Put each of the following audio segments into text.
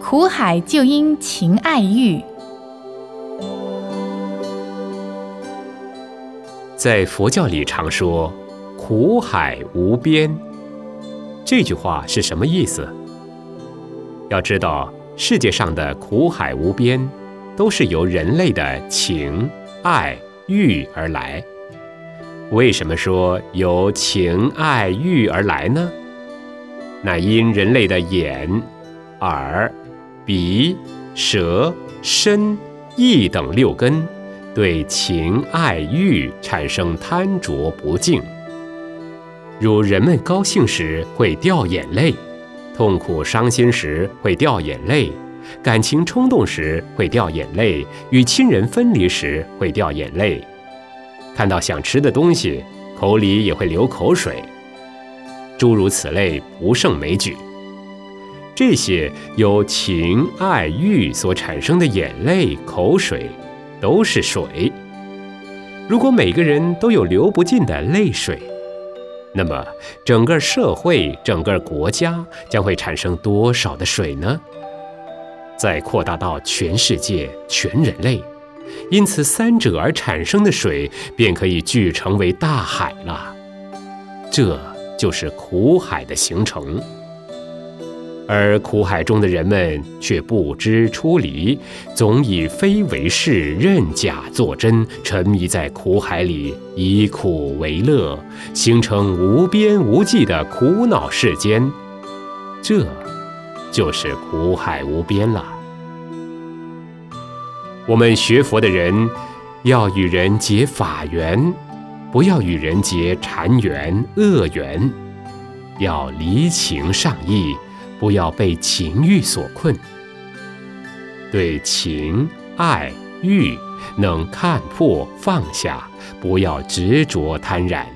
苦海就因情爱欲。在佛教里常说“苦海无边”，这句话是什么意思？要知道，世界上的苦海无边，都是由人类的情、爱、欲而来。为什么说由情、爱、欲而来呢？那因人类的眼、耳、鼻、舌、身、意等六根，对情、爱、欲产生贪着不敬。如人们高兴时会掉眼泪，痛苦伤心时会掉眼泪，感情冲动时会掉眼泪，与亲人分离时会掉眼泪。看到想吃的东西，口里也会流口水，诸如此类不胜枚举。这些由情爱欲所产生的眼泪、口水，都是水。如果每个人都有流不尽的泪水，那么整个社会、整个国家将会产生多少的水呢？再扩大到全世界、全人类。因此，三者而产生的水便可以聚成为大海了。这就是苦海的形成。而苦海中的人们却不知出离，总以非为是，认假作真，沉迷在苦海里，以苦为乐，形成无边无际的苦恼世间。这，就是苦海无边了。我们学佛的人，要与人结法缘，不要与人结缠缘、恶缘。要离情上意，不要被情欲所困。对情爱欲能看破放下，不要执着贪染，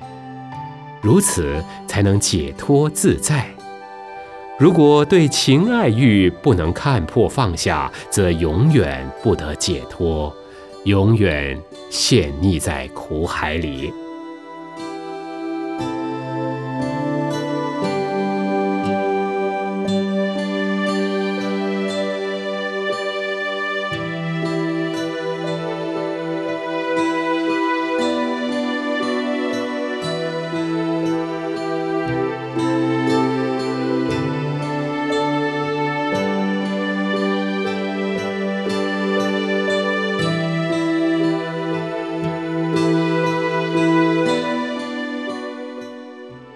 如此才能解脱自在。如果对情爱欲不能看破放下，则永远不得解脱，永远陷溺在苦海里。